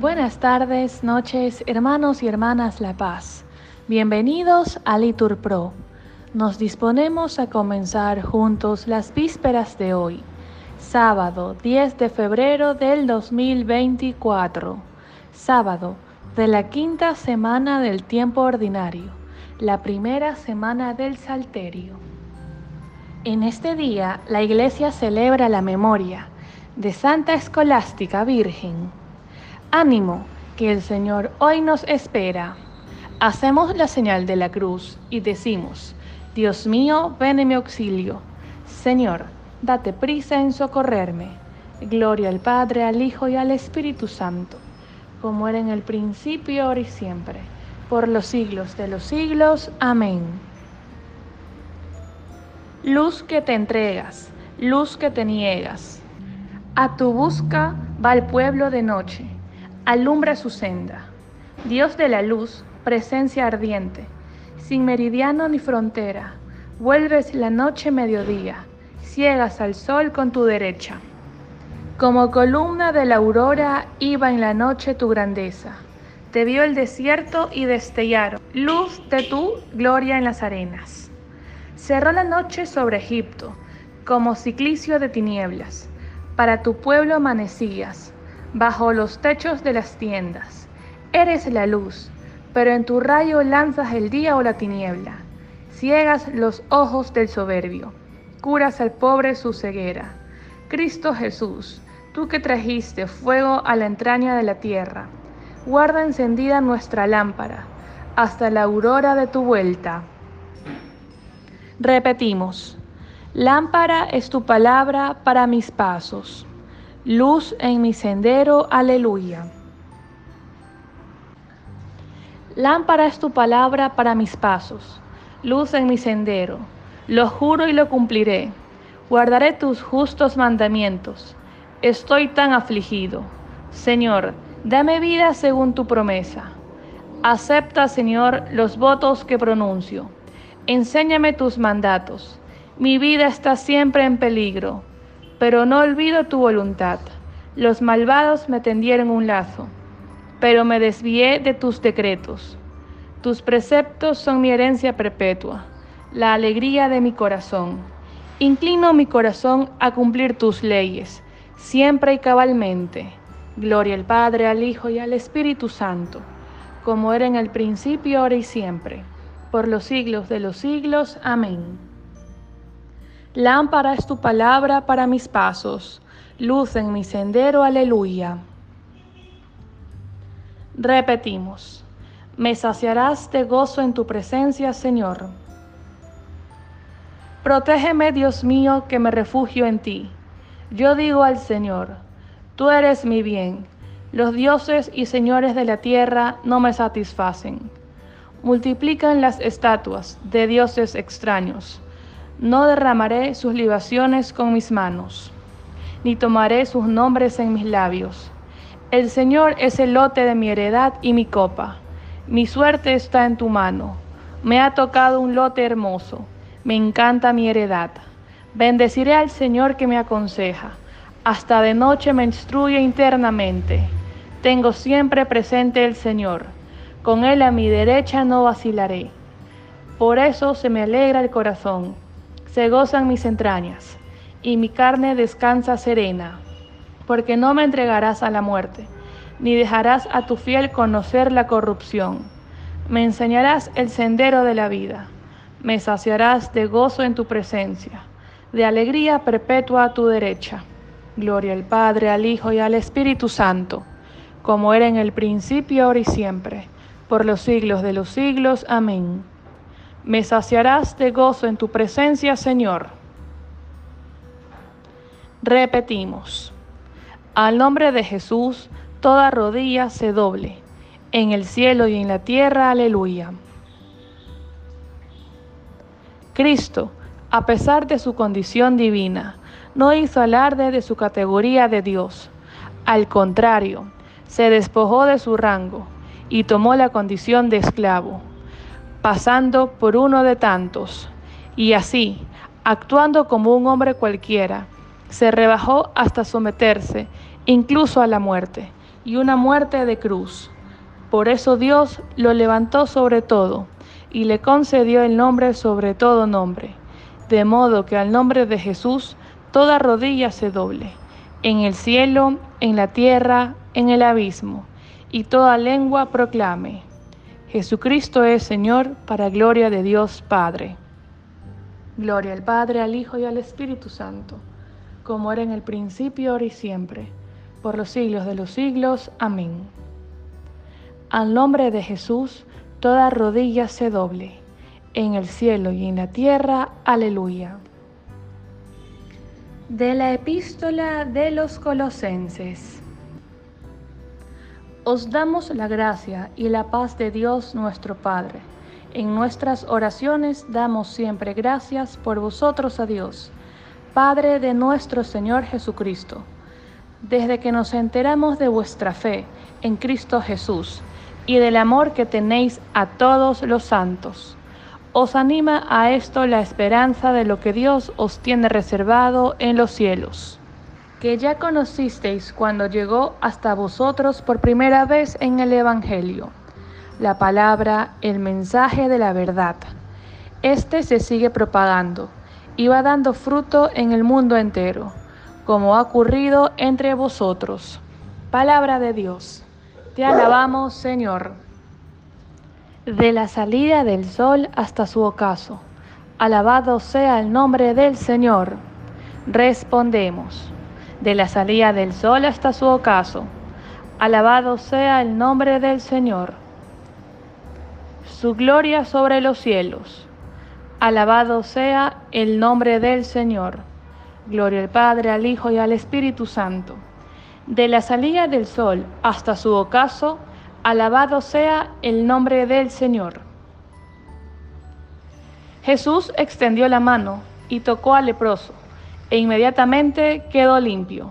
Buenas tardes, noches, hermanos y hermanas La Paz. Bienvenidos a Litur Pro. Nos disponemos a comenzar juntos las vísperas de hoy, sábado 10 de febrero del 2024, sábado de la quinta semana del tiempo ordinario, la primera semana del Salterio. En este día la Iglesia celebra la memoria de Santa Escolástica Virgen. Ánimo, que el Señor hoy nos espera. Hacemos la señal de la cruz y decimos, Dios mío, ven en mi auxilio. Señor, date prisa en socorrerme. Gloria al Padre, al Hijo y al Espíritu Santo, como era en el principio, ahora y siempre, por los siglos de los siglos. Amén. Luz que te entregas, luz que te niegas a tu busca va el pueblo de noche, alumbra su senda. Dios de la luz, presencia ardiente, sin meridiano ni frontera, vuelves la noche mediodía, ciegas al sol con tu derecha. Como columna de la aurora iba en la noche tu grandeza. Te vio el desierto y destellaron, luz de tu gloria en las arenas. Cerró la noche sobre Egipto, como ciclicio de tinieblas para tu pueblo amanecías, bajo los techos de las tiendas. Eres la luz, pero en tu rayo lanzas el día o la tiniebla. Ciegas los ojos del soberbio, curas al pobre su ceguera. Cristo Jesús, tú que trajiste fuego a la entraña de la tierra, guarda encendida nuestra lámpara hasta la aurora de tu vuelta. Repetimos. Lámpara es tu palabra para mis pasos, luz en mi sendero, aleluya. Lámpara es tu palabra para mis pasos, luz en mi sendero, lo juro y lo cumpliré, guardaré tus justos mandamientos. Estoy tan afligido. Señor, dame vida según tu promesa. Acepta, Señor, los votos que pronuncio. Enséñame tus mandatos mi vida está siempre en peligro, pero no olvido tu voluntad. Los malvados me tendieron un lazo, pero me desvié de tus decretos. Tus preceptos son mi herencia perpetua, la alegría de mi corazón. Inclino mi corazón a cumplir tus leyes, siempre y cabalmente. Gloria al Padre, al Hijo y al Espíritu Santo, como era en el principio, ahora y siempre, por los siglos de los siglos. Amén. Lámpara es tu palabra para mis pasos, luz en mi sendero, aleluya. Repetimos, me saciarás de gozo en tu presencia, Señor. Protégeme, Dios mío, que me refugio en ti. Yo digo al Señor, tú eres mi bien. Los dioses y señores de la tierra no me satisfacen. Multiplican las estatuas de dioses extraños no derramaré sus libaciones con mis manos, ni tomaré sus nombres en mis labios. El Señor es el lote de mi heredad y mi copa. Mi suerte está en tu mano. Me ha tocado un lote hermoso. Me encanta mi heredad. Bendeciré al Señor que me aconseja. Hasta de noche me instruye internamente. Tengo siempre presente el Señor. Con Él a mi derecha no vacilaré. Por eso se me alegra el corazón se gozan mis entrañas, y mi carne descansa serena, porque no me entregarás a la muerte, ni dejarás a tu fiel conocer la corrupción. Me enseñarás el sendero de la vida, me saciarás de gozo en tu presencia, de alegría perpetua a tu derecha. Gloria al Padre, al Hijo y al Espíritu Santo, como era en el principio, ahora y siempre, por los siglos de los siglos. Amén me saciarás de gozo en tu presencia, Señor. Repetimos, al nombre de Jesús, toda rodilla se doble, en el cielo y en la tierra, aleluya. Cristo, a pesar de su condición divina, no hizo alarde de su categoría de Dios. Al contrario, se despojó de su rango y tomó la condición de esclavo pasando por uno de tantos, y así, actuando como un hombre cualquiera, se rebajó hasta someterse incluso a la muerte, y una muerte de cruz. Por eso Dios lo levantó sobre todo y le concedió el nombre sobre todo nombre, de modo que al nombre de Jesús toda rodilla se doble, en el cielo, en la tierra, en el abismo, y toda lengua proclame, Jesucristo es Señor para gloria de Dios Padre. Gloria al Padre, al Hijo y al Espíritu Santo, como era en el principio, ahora y siempre, por los siglos de los siglos. Amén. Al nombre de Jesús, toda rodilla se doble, en el cielo y en la tierra. Aleluya. De la epístola de los Colosenses. Os damos la gracia y la paz de Dios nuestro Padre. En nuestras oraciones damos siempre gracias por vosotros a Dios, Padre de nuestro Señor Jesucristo, desde que nos enteramos de vuestra fe en Cristo Jesús y del amor que tenéis a todos los santos. Os anima a esto la esperanza de lo que Dios os tiene reservado en los cielos, que ya conocisteis cuando llegó hasta vosotros por primera vez en el Evangelio, la palabra, el mensaje de la verdad. Este se sigue propagando y va dando fruto en el mundo entero, como ha ocurrido entre vosotros. Palabra de Dios. Te alabamos, Señor. De la salida del sol hasta su ocaso. Alabado sea el nombre del Señor. Respondemos. De la salida del sol hasta su ocaso. Alabado sea el nombre del Señor. Su gloria sobre los cielos. Alabado sea el nombre del Señor. Gloria al Padre, al Hijo y al Espíritu Santo de la salida del sol hasta su ocaso, alabado sea el nombre del Señor. Jesús extendió la mano y tocó al leproso, e inmediatamente quedó limpio.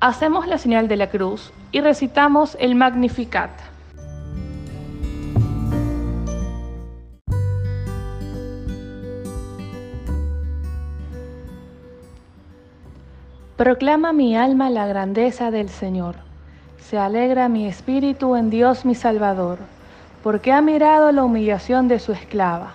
Hacemos la señal de la cruz y recitamos el Magnificat. Proclama mi alma la grandeza del Señor. Se alegra mi espíritu en Dios mi Salvador, porque ha mirado la humillación de su esclava.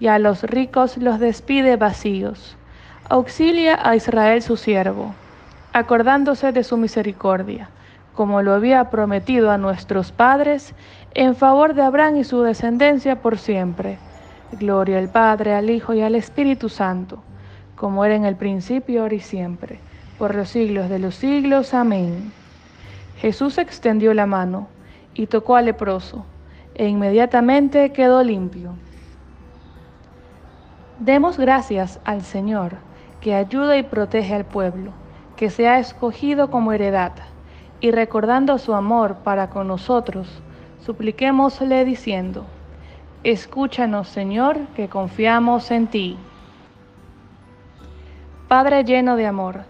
y a los ricos los despide vacíos. Auxilia a Israel su siervo, acordándose de su misericordia, como lo había prometido a nuestros padres, en favor de Abraham y su descendencia por siempre. Gloria al Padre, al Hijo y al Espíritu Santo, como era en el principio, ahora y siempre por los siglos de los siglos. Amén. Jesús extendió la mano y tocó al leproso, e inmediatamente quedó limpio. Demos gracias al Señor, que ayuda y protege al pueblo, que se ha escogido como heredad, y recordando su amor para con nosotros, supliquémosle diciendo, Escúchanos, Señor, que confiamos en ti. Padre lleno de amor,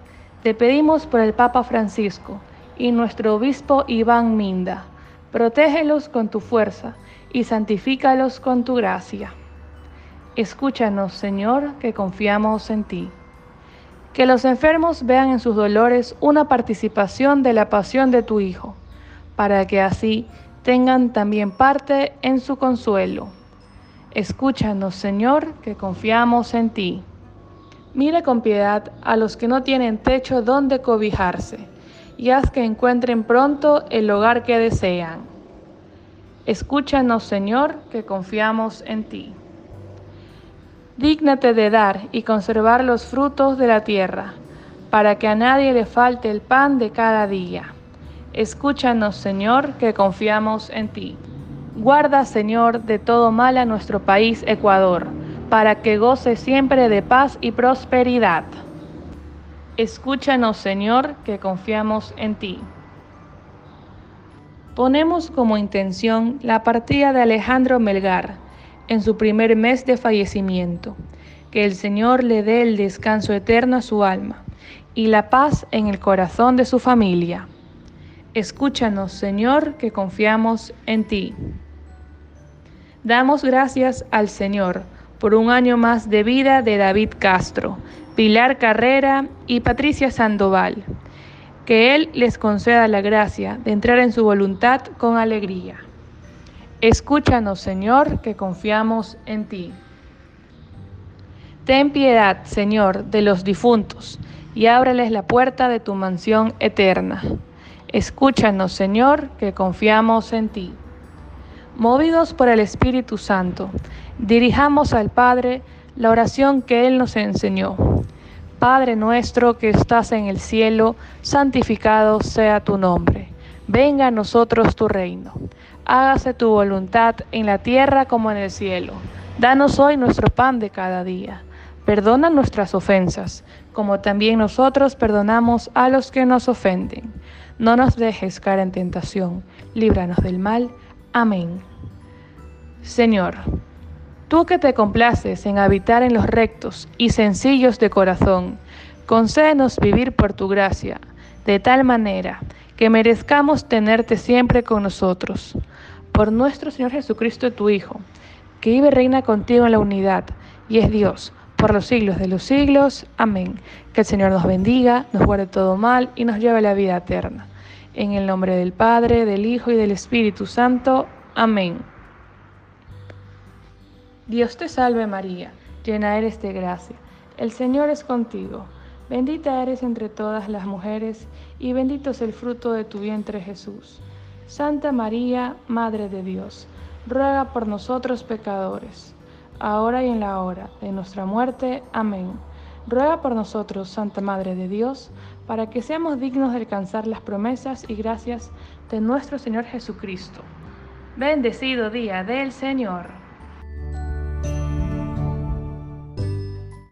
te pedimos por el Papa Francisco y nuestro obispo Iván Minda. Protégelos con tu fuerza y santifícalos con tu gracia. Escúchanos, Señor, que confiamos en ti. Que los enfermos vean en sus dolores una participación de la pasión de tu Hijo, para que así tengan también parte en su consuelo. Escúchanos, Señor, que confiamos en ti. Mira con piedad a los que no tienen techo donde cobijarse, y haz que encuentren pronto el hogar que desean. Escúchanos, Señor, que confiamos en ti. Dígnate de dar y conservar los frutos de la tierra, para que a nadie le falte el pan de cada día. Escúchanos, Señor, que confiamos en ti. Guarda, Señor, de todo mal a nuestro país Ecuador para que goce siempre de paz y prosperidad. Escúchanos, Señor, que confiamos en ti. Ponemos como intención la partida de Alejandro Melgar en su primer mes de fallecimiento. Que el Señor le dé el descanso eterno a su alma y la paz en el corazón de su familia. Escúchanos, Señor, que confiamos en ti. Damos gracias al Señor por un año más de vida de David Castro, Pilar Carrera y Patricia Sandoval que Él les conceda la gracia de entrar en su voluntad con alegría. Escúchanos, Señor, que confiamos en ti. Ten piedad, Señor, de los difuntos, y ábreles la puerta de tu mansión eterna. Escúchanos, Señor, que confiamos en ti. Movidos por el Espíritu Santo, dirijamos al Padre la oración que Él nos enseñó. Padre nuestro que estás en el cielo, santificado sea tu nombre. Venga a nosotros tu reino. Hágase tu voluntad en la tierra como en el cielo. Danos hoy nuestro pan de cada día. Perdona nuestras ofensas, como también nosotros perdonamos a los que nos ofenden. No nos dejes caer en tentación. Líbranos del mal. Amén. Señor, Tú que te complaces en habitar en los rectos y sencillos de corazón, concédenos vivir por tu gracia, de tal manera que merezcamos tenerte siempre con nosotros. Por nuestro Señor Jesucristo, tu Hijo, que vive y reina contigo en la unidad y es Dios por los siglos de los siglos. Amén. Que el Señor nos bendiga, nos guarde todo mal y nos lleve a la vida eterna. En el nombre del Padre, del Hijo y del Espíritu Santo. Amén. Dios te salve María, llena eres de gracia, el Señor es contigo, bendita eres entre todas las mujeres, y bendito es el fruto de tu vientre Jesús. Santa María, Madre de Dios, ruega por nosotros pecadores, ahora y en la hora de nuestra muerte. Amén. Ruega por nosotros, Santa Madre de Dios, para que seamos dignos de alcanzar las promesas y gracias de nuestro Señor Jesucristo. Bendecido día del Señor.